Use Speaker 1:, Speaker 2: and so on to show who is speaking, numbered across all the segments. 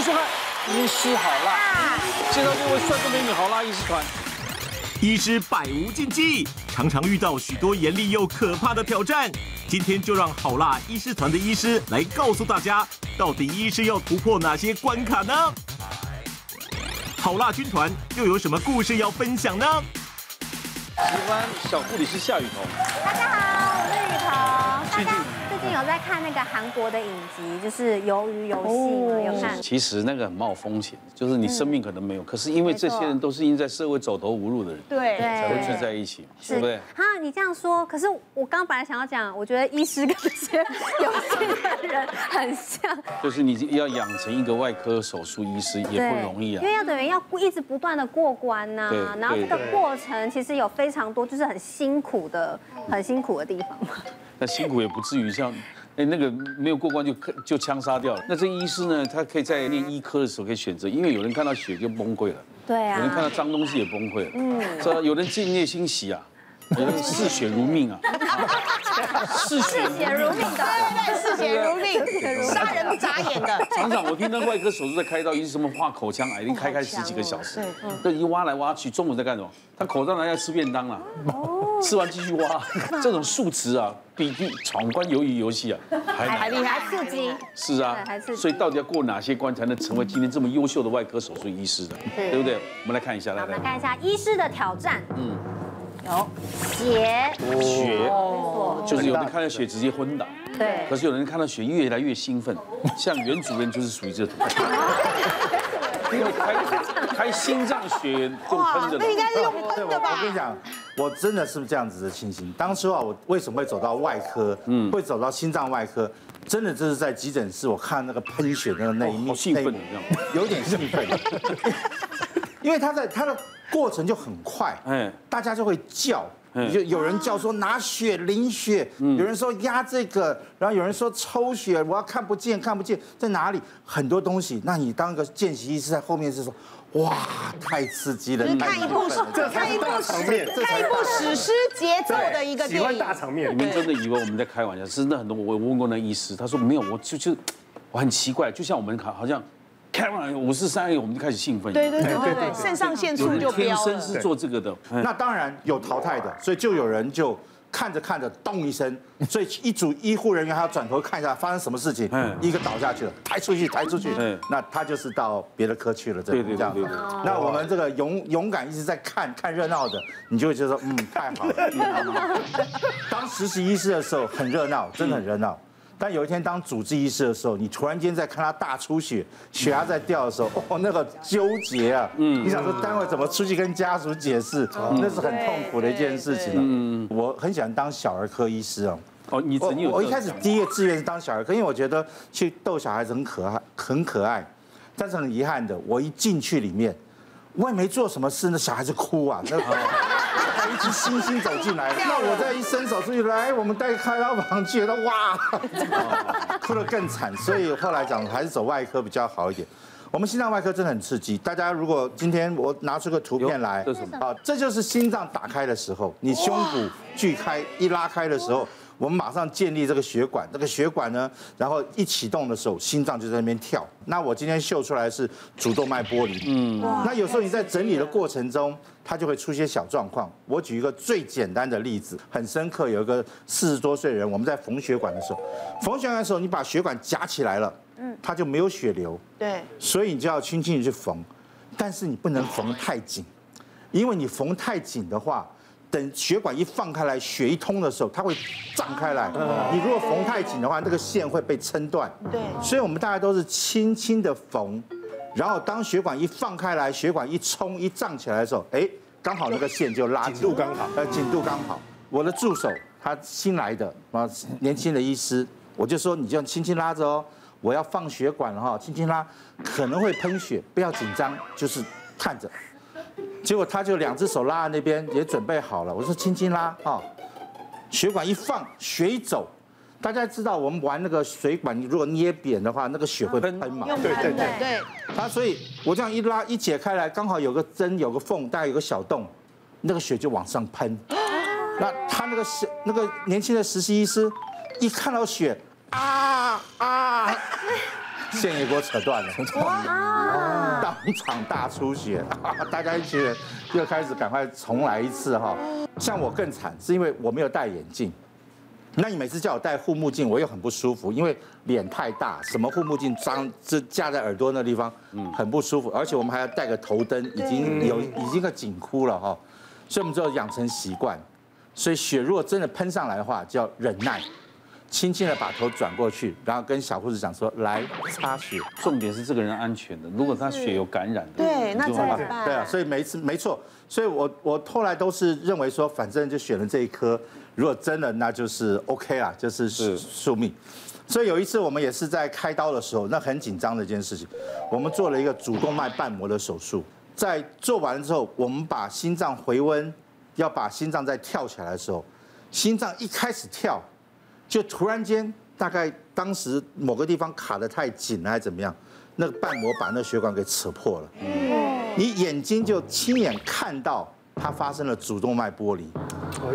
Speaker 1: 迎收看《医师好辣》，介绍这位帅哥美女好辣医师团。
Speaker 2: 医师百无禁忌，常常遇到许多严厉又可怕的挑战。今天就让好辣医师团的医师来告诉大家，到底医师要突破哪些关卡呢？好辣军团又有什么故事要分享呢？
Speaker 1: 喜欢小护理师夏雨桐。
Speaker 3: 大家好，有在看那个韩国的影集，就是《鱿鱼游戏》吗？有看？
Speaker 1: 其实那个很冒风险，就是你生命可能没有，可是因为这些人都是因为在社会走投无路的人，对，才会聚在一起，对不对？
Speaker 3: 哈，你这样说，可是我刚刚本来想要讲，我觉得医师跟这些有心的人很像，
Speaker 1: 就是你要养成一个外科手术医师也不容易啊，
Speaker 3: 因为要等于要一直不断的过关呐，然后这个过程其实有非常多就是很辛苦的、很辛苦的地方嘛。
Speaker 1: 那辛苦也不至于像，哎，那个没有过关就就枪杀掉了。那这医师呢，他可以在念医科的时候可以选择，因为有人看到血就崩溃了，
Speaker 3: 对啊，
Speaker 1: 有人看到脏东西也崩溃了，嗯，这有人敬业欣喜啊，有人嗜血如命啊，
Speaker 3: 嗜血如命的，
Speaker 4: 对对，视血如命，杀人不眨眼的。
Speaker 1: 常常我听到外科手术在开刀，医生什么画口腔癌，一开开十几个小时，对，一挖来挖去，中午在干什么？他口罩拿要吃便当了。吃完继续挖，这种数值啊，比比闯关鱿鱼游戏啊还
Speaker 3: 还厉害，刺激。
Speaker 1: 是啊，所以到底要过哪些关才能成为今天这么优秀的外科手术医师的？对不对？我们来看一下，来，
Speaker 3: 我们看一下医师的挑战。嗯，有血，
Speaker 1: 血，就是有人看到血直接昏倒，对。可是有人看到血越来越兴奋，像袁主任就是属于这种。因为开开心脏血用喷的，
Speaker 4: 那应该是用喷的吧？
Speaker 5: 我跟你讲，我真的是这样子的情形。当初啊，我为什么会走到外科？嗯，会走到心脏外科？真的就是在急诊室，我看那个喷血的那一幕，
Speaker 1: 兴奋的，
Speaker 5: 有点兴奋。因为他在他的过程就很快，嗯，大家就会叫。就有人叫说拿血淋血，有人说压这个，然后有人说抽血，我要看不见看不见在哪里，很多东西。那你当个见习医师在后面是说，哇，太刺激了！
Speaker 4: 看一部这看一部场面，看一部史诗节奏的一个电影。喜欢
Speaker 5: 大场面，
Speaker 1: 你们真的以为我们在开玩笑？是真的很多，我问过那医师，他说没有，我就就我很奇怪，就像我们好好像。开完五四三，我们就开始兴奋。
Speaker 4: 对对对对对，肾上腺素就飙了。
Speaker 1: 天生是做这个的。
Speaker 5: 那当然有淘汰的，所以就有人就看着看着，咚一声，所以一组医护人员还要转头看一下发生什么事情。嗯。一个倒下去了，抬出去，抬出去。嗯。那他就是到别的科去了，这样。对对对对。那我们这个勇勇敢一直在看看热闹的，你就会觉得说，嗯，太好了。当实习医师的时候很热闹，真的很热闹。但有一天当主治医师的时候，你突然间在看他大出血，血压在掉的时候，哦，那个纠结啊，嗯，你想说待会怎么出去跟家属解释，那是很痛苦的一件事情。嗯，我很喜欢当小儿科医师哦。哦，你曾经有我一开始第一个志愿是当小儿科，因为我觉得去逗小孩子很可爱，很可爱。但是很遗憾的，我一进去里面，我也没做什么事，那小孩子哭啊，那。一只猩猩走进来，那我再一伸手出去，来，我们带开刀房去，他哇，哭得更惨。所以后来讲还是走外科比较好一点。我们心脏外科真的很刺激，大家如果今天我拿出个图片来，这是什么？啊，这就是心脏打开的时候，你胸骨锯开一拉开的时候。我们马上建立这个血管，这个血管呢，然后一启动的时候，心脏就在那边跳。那我今天秀出来是主动脉剥离。嗯，那有时候你在整理的过程中，它就会出些小状况。我举一个最简单的例子，很深刻。有一个四十多岁的人，我们在缝血管的时候，缝血管的时候，你把血管夹起来了，嗯，它就没有血流。对，所以你就要轻轻的去缝，但是你不能缝太紧，因为你缝太紧的话。等血管一放开来，血一通的时候，它会胀开来。你如果缝太紧的话，那个线会被撑断。对，所以我们大家都是轻轻的缝，然后当血管一放开来，血管一冲一胀起来的时候，哎，刚好那个线就拉紧度刚好，呃，紧度刚好。我的助手他新来的啊，年轻的医师，我就说你就轻轻拉着哦，我要放血管了哈，轻轻拉，可能会喷血，不要紧张，就是看着。结果他就两只手拉在那边，也准备好了。我说轻轻拉啊，血管一放，血一走。大家知道我们玩那个水管，你如果捏扁的话，那个血会喷嘛。对对对对。他所以，我这样一拉一解开来，刚好有个针，有个缝，大概有个小洞，那个血就往上喷。那他那个小那个年轻的实习医师，一看到血，啊啊！线也给我扯断了，哇，当场大出血，大家一群人又开始赶快重来一次哈。像我更惨，是因为我没有戴眼镜。那你每次叫我戴护目镜，我又很不舒服，因为脸太大，什么护目镜装这架在耳朵那地方，嗯，很不舒服。而且我们还要戴个头灯，已经有已经个紧箍了哈，所以我们就要养成习惯。所以血如果真的喷上来的话，就要忍耐，轻轻的把头转过去，然后跟小护士讲说，来擦血。
Speaker 1: 重点是这个人安全的，如果他血有感染的，
Speaker 4: 对，那怎么办？
Speaker 5: 对啊，所以每一次没错，所以我我后来都是认为说，反正就选了这一科。如果真的，那就是 OK 啦，就是宿命。所以有一次我们也是在开刀的时候，那很紧张的一件事情，我们做了一个主动脉瓣膜的手术。在做完了之后，我们把心脏回温，要把心脏再跳起来的时候，心脏一开始跳，就突然间大概当时某个地方卡得太紧了，还是怎么样，那个瓣膜把那血管给扯破了。你眼睛就亲眼看到。它发生了主动脉剥离，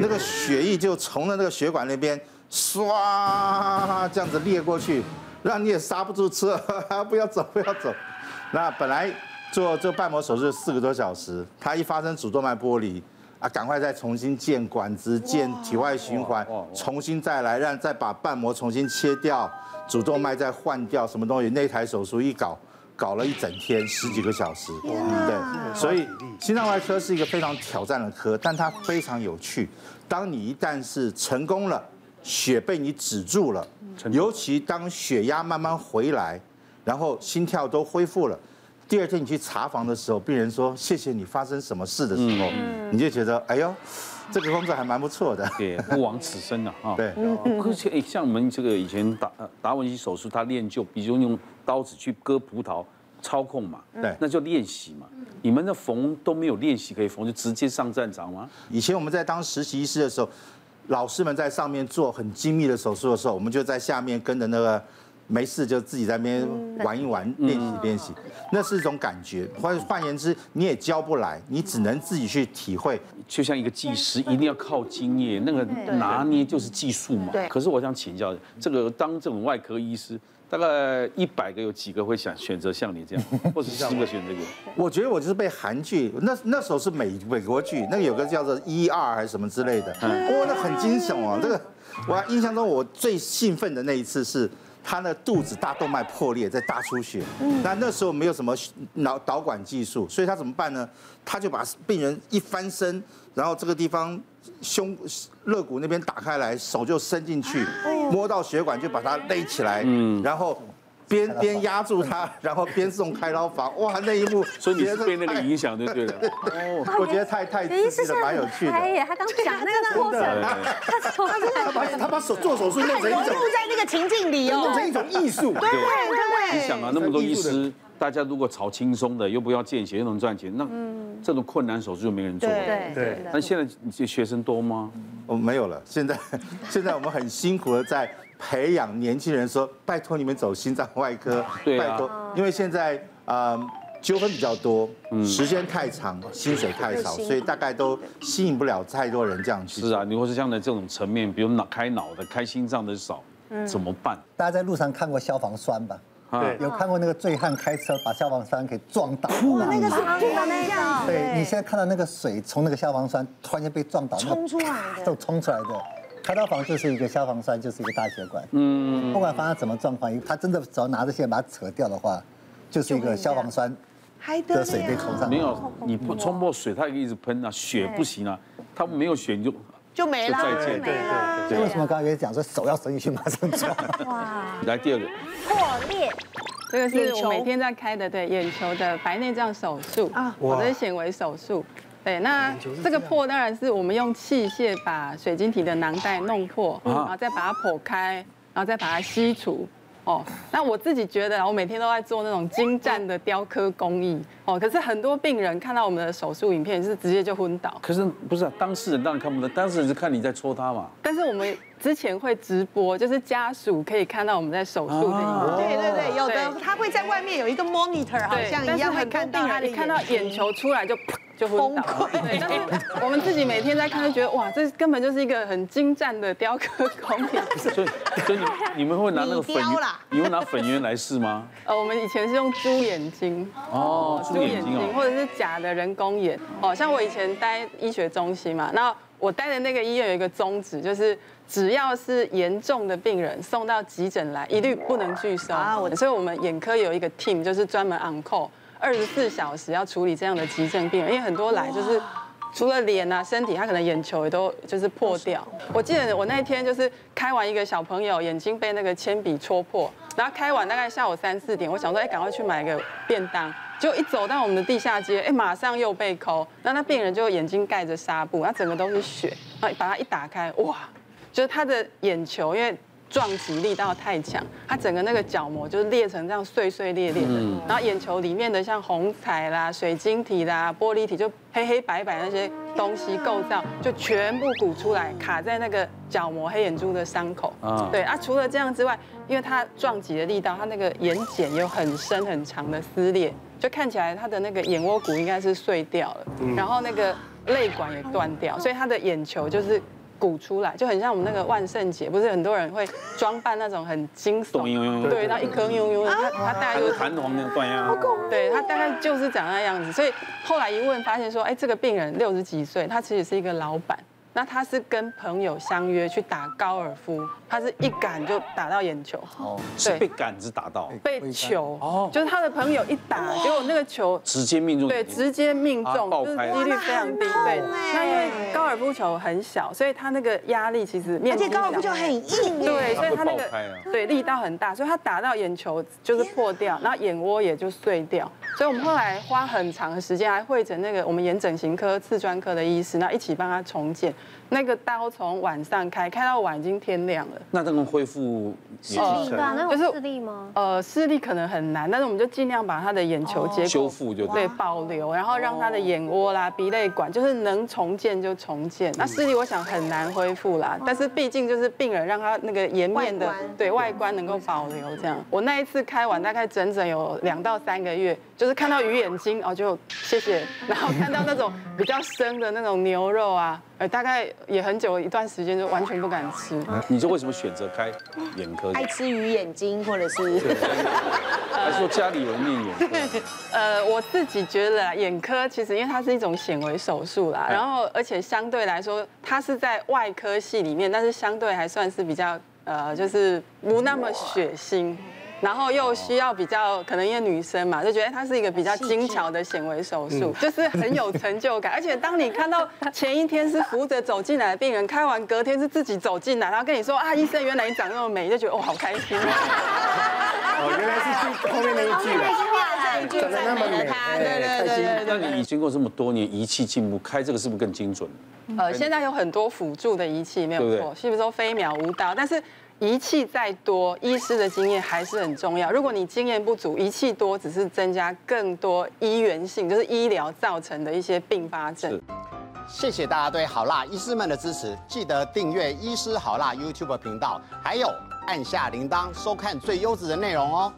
Speaker 5: 那个血液就从了那个血管那边唰这样子裂过去，让你也刹不住车，不要走，不要走。那本来做做瓣膜手术四个多小时，它一发生主动脉剥离啊，赶快再重新建管子、建体外循环，重新再来，让再把瓣膜重新切掉，主动脉再换掉，什么东西？那台手术一搞。搞了一整天，十几个小时，对，所以心脏外科是一个非常挑战的科，但它非常有趣。当你一旦是成功了，血被你止住了，尤其当血压慢慢回来，然后心跳都恢复了，第二天你去查房的时候，病人说谢谢你发生什么事的时候，你就觉得哎呦，这个工作还蛮不错的，
Speaker 1: 对，不枉此生了啊。
Speaker 5: 对，
Speaker 1: 而且像我们这个以前达达文西手术，他练就，比如用。刀子去割葡萄，操控嘛，对，那就练习嘛。你们的缝都没有练习可以缝，就直接上战场吗？
Speaker 5: 以前我们在当实习医师的时候，老师们在上面做很精密的手术的时候，我们就在下面跟着那个，没事就自己在那边玩一玩，练习练习，那是一种感觉。换换言之，你也教不来，你只能自己去体会。
Speaker 1: 就像一个技师，一定要靠经验，那个拿捏就是技术嘛。可是我想请教，这个当这种外科医师。大概一百个有几个会想选择像你这样，或者十个选这个？
Speaker 5: 我觉得我就是被韩剧，那那时候是美美国剧，那个有个叫做一二还是什么之类的，哇，那很惊悚啊！这个我印象中我最兴奋的那一次是他的肚子大动脉破裂，在大出血。那那时候没有什么脑导管技术，所以他怎么办呢？他就把病人一翻身，然后这个地方。胸肋骨那边打开来，手就伸进去，摸到血管就把它勒起来，嗯，然后边边压住他，然后边送开刀房。哇，那一幕，
Speaker 1: 所以你是被那个影响就对了。
Speaker 5: 哦，我觉得太太刺激了，蛮有趣的。
Speaker 3: 他刚讲那个过程，
Speaker 5: 他他把他把手做手术弄成一种，
Speaker 4: 在那个情境里哦，
Speaker 5: 弄成一种艺术。
Speaker 4: 对对对，
Speaker 1: 你想啊，那么多医师。大家如果炒轻松的，又不要见血，又能赚钱，那这种困难手术就没人做。
Speaker 3: 对对。
Speaker 1: 那现在你学生多吗？
Speaker 5: 我们没有了。现在现在我们很辛苦的在培养年轻人，说拜托你们走心脏外科。
Speaker 1: 对
Speaker 5: 拜托，因为现在啊纠纷比较多，时间太长，薪水太少，所以大概都吸引不了太多人这样去。
Speaker 1: 是啊，你或是像在这种层面，比如脑开脑的、开心脏的少，怎么办？
Speaker 6: 大家在路上看过消防栓吧？对，有看过那个醉汉开车把消防栓给撞倒？
Speaker 4: 哇，那个是真的那样。
Speaker 6: 对，你现在看到那个水从那个消防栓突然间被撞倒，
Speaker 4: 冲出来的，
Speaker 6: 就冲出来的。开刀房就是一个消防栓，就是一个大血管。嗯，不管发生什么状况，他真的只要拿着线把它扯掉的话，就是一个消防栓的水被冲上。
Speaker 1: 没有，你不冲破水，它也一直喷啊，血不行啊，它没有血你就。
Speaker 4: 就没了，
Speaker 1: 再见，对对对。
Speaker 6: 为什么刚才也讲说手要伸进去马上抓？
Speaker 1: 哇！来第二个，
Speaker 3: 破裂，
Speaker 7: 这个是我每天在开的，对，眼球的白内障手术啊，我的显微手术。对，那这个破当然是我们用器械把水晶体的囊袋弄破，然后再把它剖开，然后再把它吸除。哦，那我自己觉得，我每天都在做那种精湛的雕刻工艺。哦，可是很多病人看到我们的手术影片，是直接就昏倒。
Speaker 1: 可是不是啊，当事人当然看不到，当事人是看你在戳他嘛。
Speaker 7: 但是我们之前会直播，就是家属可以看到我们在手术的影片。
Speaker 4: 对对对，有的他会在外面有一个 monitor，好像一样会看到他，
Speaker 7: 你看到眼球出来就。就 崩溃，对，但是我们自己每天在看，就觉得哇，这根本就是一个很精湛的雕刻工艺。
Speaker 1: 所以，所以你你们会拿那个粉圆，你会拿粉圆来试吗？
Speaker 7: 呃，我们以前是用猪眼睛
Speaker 1: 哦，猪眼睛，
Speaker 7: 或者是假的人工眼。哦，像我以前待医学中心嘛，那我待的那个医院有一个宗旨，就是只要是严重的病人送到急诊来，一律不能拒收。啊，所以我们眼科有一个 team，就是专门 on call。二十四小时要处理这样的急症病人，因为很多来就是除了脸啊、身体，他可能眼球也都就是破掉。我记得我那一天就是开完一个小朋友眼睛被那个铅笔戳破，然后开完大概下午三四点，我想说哎，赶快去买个便当，结果一走到我们的地下街，哎，马上又被抠，那那病人就眼睛盖着纱布，他整个都是血，然后把它一打开，哇，就是他的眼球因为。撞击力道太强，他整个那个角膜就是裂成这样碎碎裂裂的，然后眼球里面的像虹彩啦、水晶体啦、玻璃体，就黑黑白白那些东西构造，就全部鼓出来，卡在那个角膜黑眼珠的伤口。对啊，除了这样之外，因为它撞击的力道，它那个眼睑有很深很长的撕裂，就看起来他的那个眼窝骨应该是碎掉了，然后那个泪管也断掉，所以他的眼球就是。鼓出来就很像我们那个万圣节，不是很多人会装扮那种很惊悚，对，然后一颗悠悠，他他大概就是弹簧那个断呀，对，他大概就是长那样子，所以后来一问发现说，哎，这个病人六十几岁，他其实是一个老板。那他是跟朋友相约去打高尔夫，他是一杆就打到眼球，哦，
Speaker 1: 是被杆子打到，
Speaker 7: 被球，哦，就是他的朋友一打，结果那个球
Speaker 1: 直接命中，
Speaker 7: 对，直接命中，就是几率非常低，对。那因为高尔夫球很小，所以他那个压力其实面积，
Speaker 4: 而且高尔夫球很硬，
Speaker 7: 对，所以他那个对力道很大，所以他打到眼球就是破掉，然后眼窝也就碎掉。所以我们后来花很长的时间，还会诊那个我们眼整形科、次专科的医师，那一起帮他重建。那个刀从晚上开，开到晚已经天亮了。
Speaker 1: 那这能恢复
Speaker 3: 视力吧？那有视力吗？
Speaker 7: 呃，视力可能很难，但是我们就尽量把他的眼球结构
Speaker 1: 修复，就
Speaker 7: 对保留，然后让他的眼窝啦、鼻泪管，就是能重建就重建。那视力我想很难恢复啦，但是毕竟就是病人让他那个颜面的对外观能够保留这样。我那一次开完大概整整有两到三个月，就是看到鱼眼睛哦就谢谢，然后看到那种比较深的那种牛肉啊。大概也很久一段时间就完全不敢吃。
Speaker 1: 你就为什么选择开眼科？
Speaker 4: 爱吃鱼眼睛，或者是？
Speaker 1: 还是说家里有人念眼科？
Speaker 7: 呃，我自己觉得眼科其实因为它是一种显微手术啦，然后而且相对来说它是在外科系里面，但是相对还算是比较呃，就是不那么血腥。然后又需要比较，可能因为女生嘛，就觉得它是一个比较精巧的显微手术，就是很有成就感。而且当你看到前一天是扶着走进来的病人，开完隔天是自己走进来，然后跟你说啊，医生原来你长那么美，就觉得哦，好开心。
Speaker 8: 哦，原来是后面那一句了，长得那么美，对对对对。
Speaker 1: 那你经过这么多年仪器进步，开这个是不是更精准？
Speaker 7: 呃，现在有很多辅助的仪器，没有错，是不是说飞秒无刀？但是。仪器再多，医师的经验还是很重要。如果你经验不足，仪器多只是增加更多医源性，就是医疗造成的一些并发症。
Speaker 8: 谢谢大家对好辣医师们的支持，记得订阅医师好辣 YouTube 频道，还有按下铃铛收看最优质的内容哦。